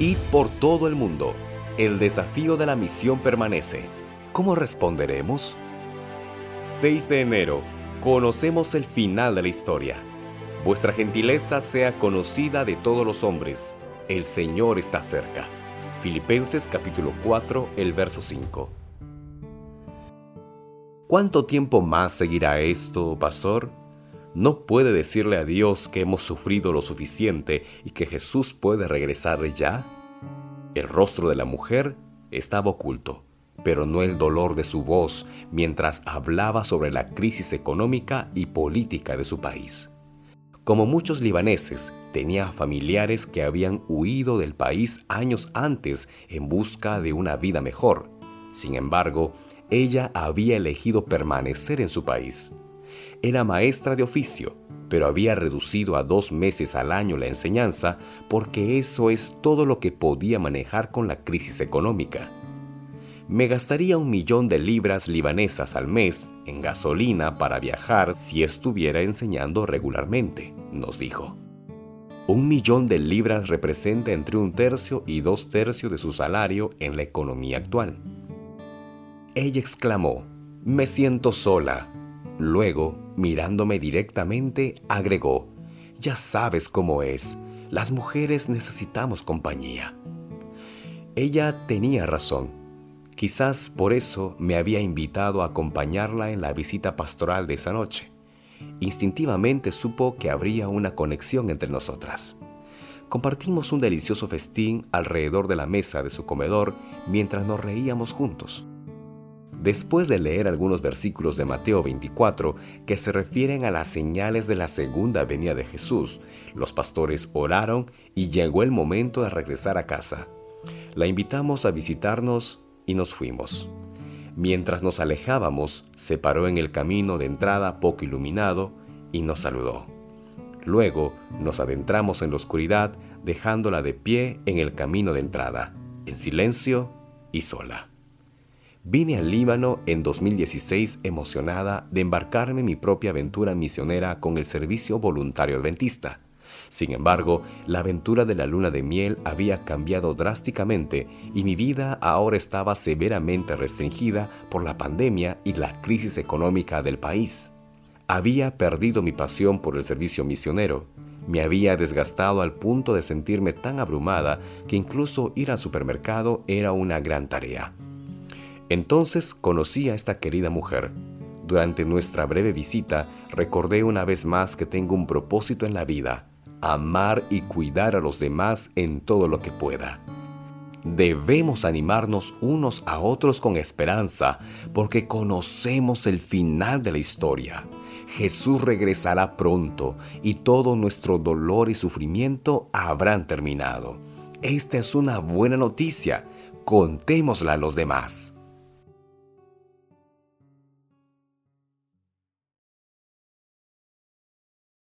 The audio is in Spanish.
Id por todo el mundo. El desafío de la misión permanece. ¿Cómo responderemos? 6 de enero. Conocemos el final de la historia. Vuestra gentileza sea conocida de todos los hombres. El Señor está cerca. Filipenses capítulo 4, el verso 5. ¿Cuánto tiempo más seguirá esto, pastor? No puede decirle a Dios que hemos sufrido lo suficiente y que Jesús puede regresar ya. El rostro de la mujer estaba oculto, pero no el dolor de su voz mientras hablaba sobre la crisis económica y política de su país. Como muchos libaneses, tenía familiares que habían huido del país años antes en busca de una vida mejor. Sin embargo, ella había elegido permanecer en su país. Era maestra de oficio, pero había reducido a dos meses al año la enseñanza porque eso es todo lo que podía manejar con la crisis económica. Me gastaría un millón de libras libanesas al mes en gasolina para viajar si estuviera enseñando regularmente, nos dijo. Un millón de libras representa entre un tercio y dos tercios de su salario en la economía actual. Ella exclamó, Me siento sola. Luego, mirándome directamente, agregó, Ya sabes cómo es, las mujeres necesitamos compañía. Ella tenía razón. Quizás por eso me había invitado a acompañarla en la visita pastoral de esa noche. Instintivamente supo que habría una conexión entre nosotras. Compartimos un delicioso festín alrededor de la mesa de su comedor mientras nos reíamos juntos. Después de leer algunos versículos de Mateo 24 que se refieren a las señales de la segunda venida de Jesús, los pastores oraron y llegó el momento de regresar a casa. La invitamos a visitarnos y nos fuimos. Mientras nos alejábamos, se paró en el camino de entrada poco iluminado y nos saludó. Luego nos adentramos en la oscuridad dejándola de pie en el camino de entrada, en silencio y sola. Vine al Líbano en 2016 emocionada de embarcarme en mi propia aventura misionera con el Servicio Voluntario Adventista. Sin embargo, la aventura de la luna de miel había cambiado drásticamente y mi vida ahora estaba severamente restringida por la pandemia y la crisis económica del país. Había perdido mi pasión por el servicio misionero. Me había desgastado al punto de sentirme tan abrumada que incluso ir al supermercado era una gran tarea. Entonces conocí a esta querida mujer. Durante nuestra breve visita recordé una vez más que tengo un propósito en la vida, amar y cuidar a los demás en todo lo que pueda. Debemos animarnos unos a otros con esperanza porque conocemos el final de la historia. Jesús regresará pronto y todo nuestro dolor y sufrimiento habrán terminado. Esta es una buena noticia. Contémosla a los demás.